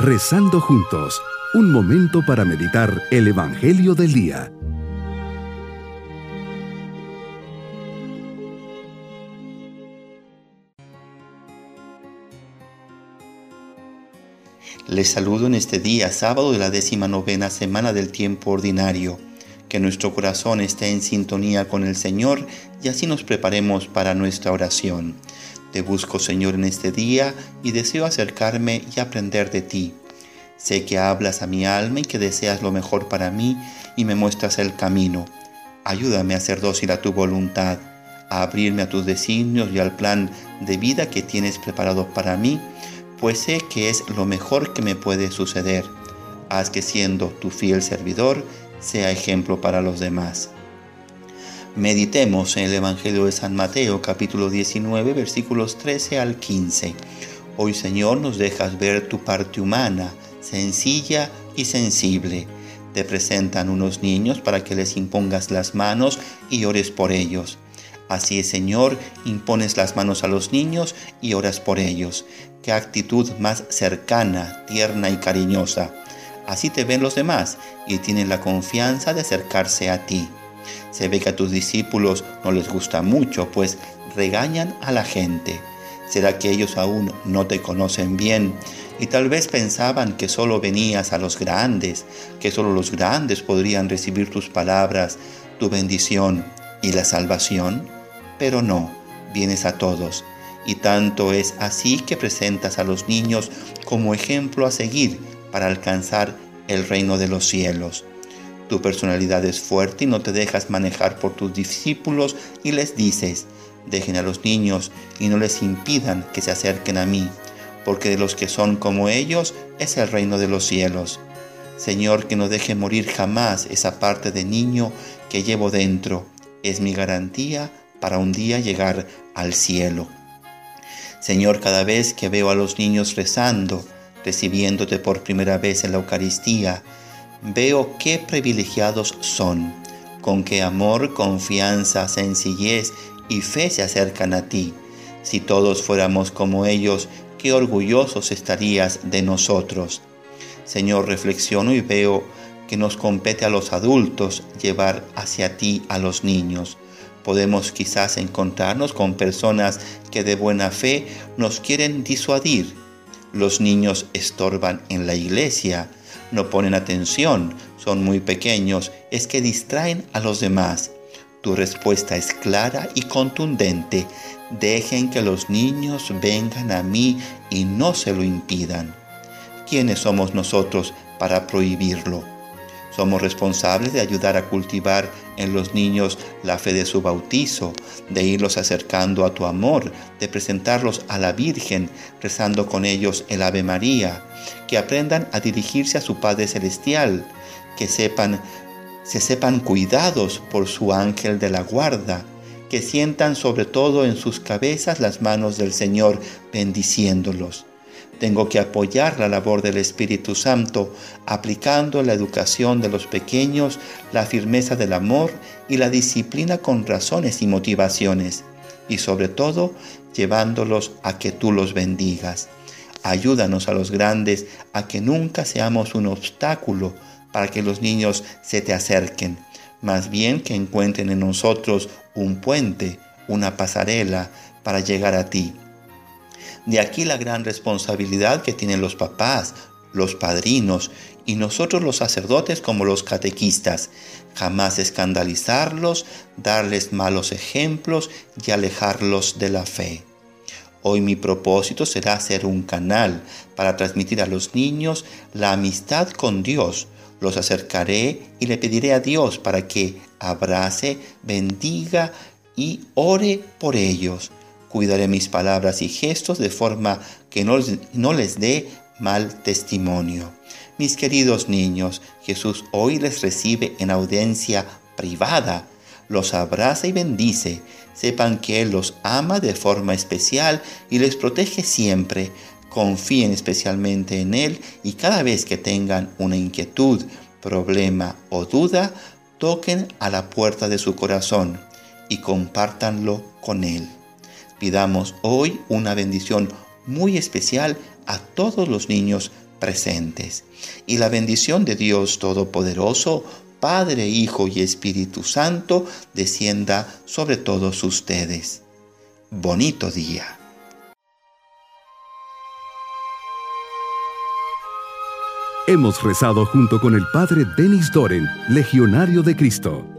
Rezando juntos, un momento para meditar el Evangelio del Día. Les saludo en este día, sábado de la décima novena semana del tiempo ordinario. Que nuestro corazón esté en sintonía con el Señor y así nos preparemos para nuestra oración. Te busco, Señor, en este día y deseo acercarme y aprender de ti. Sé que hablas a mi alma y que deseas lo mejor para mí y me muestras el camino. Ayúdame a ser dócil a tu voluntad, a abrirme a tus designios y al plan de vida que tienes preparado para mí, pues sé que es lo mejor que me puede suceder. Haz que siendo tu fiel servidor sea ejemplo para los demás. Meditemos en el Evangelio de San Mateo capítulo 19 versículos 13 al 15. Hoy Señor nos dejas ver tu parte humana, sencilla y sensible. Te presentan unos niños para que les impongas las manos y ores por ellos. Así es, Señor, impones las manos a los niños y oras por ellos. Qué actitud más cercana, tierna y cariñosa. Así te ven los demás y tienen la confianza de acercarse a ti. Se ve que a tus discípulos no les gusta mucho, pues regañan a la gente. ¿Será que ellos aún no te conocen bien? Y tal vez pensaban que solo venías a los grandes, que solo los grandes podrían recibir tus palabras, tu bendición y la salvación. Pero no, vienes a todos. Y tanto es así que presentas a los niños como ejemplo a seguir para alcanzar el reino de los cielos. Tu personalidad es fuerte y no te dejas manejar por tus discípulos y les dices, dejen a los niños y no les impidan que se acerquen a mí, porque de los que son como ellos es el reino de los cielos. Señor, que no deje morir jamás esa parte de niño que llevo dentro. Es mi garantía para un día llegar al cielo. Señor, cada vez que veo a los niños rezando, recibiéndote por primera vez en la Eucaristía, veo qué privilegiados son, con qué amor, confianza, sencillez y fe se acercan a ti. Si todos fuéramos como ellos, qué orgullosos estarías de nosotros. Señor, reflexiono y veo que nos compete a los adultos llevar hacia ti a los niños. Podemos quizás encontrarnos con personas que de buena fe nos quieren disuadir. Los niños estorban en la iglesia, no ponen atención, son muy pequeños, es que distraen a los demás. Tu respuesta es clara y contundente. Dejen que los niños vengan a mí y no se lo impidan. ¿Quiénes somos nosotros para prohibirlo? Somos responsables de ayudar a cultivar en los niños la fe de su bautizo, de irlos acercando a tu amor, de presentarlos a la Virgen, rezando con ellos el Ave María, que aprendan a dirigirse a su Padre Celestial, que sepan, se sepan cuidados por su ángel de la guarda, que sientan sobre todo en sus cabezas las manos del Señor bendiciéndolos tengo que apoyar la labor del Espíritu Santo, aplicando la educación de los pequeños, la firmeza del amor y la disciplina con razones y motivaciones, y sobre todo llevándolos a que tú los bendigas. Ayúdanos a los grandes a que nunca seamos un obstáculo para que los niños se te acerquen, más bien que encuentren en nosotros un puente, una pasarela para llegar a ti. De aquí la gran responsabilidad que tienen los papás, los padrinos y nosotros los sacerdotes como los catequistas. Jamás escandalizarlos, darles malos ejemplos y alejarlos de la fe. Hoy mi propósito será ser un canal para transmitir a los niños la amistad con Dios. Los acercaré y le pediré a Dios para que abrace, bendiga y ore por ellos. Cuidaré mis palabras y gestos de forma que no, no les dé mal testimonio. Mis queridos niños, Jesús hoy les recibe en audiencia privada, los abraza y bendice. Sepan que Él los ama de forma especial y les protege siempre. Confíen especialmente en Él y cada vez que tengan una inquietud, problema o duda, toquen a la puerta de su corazón y compártanlo con Él. Pidamos hoy una bendición muy especial a todos los niños presentes. Y la bendición de Dios Todopoderoso, Padre, Hijo y Espíritu Santo, descienda sobre todos ustedes. Bonito día. Hemos rezado junto con el Padre Denis Doren, Legionario de Cristo.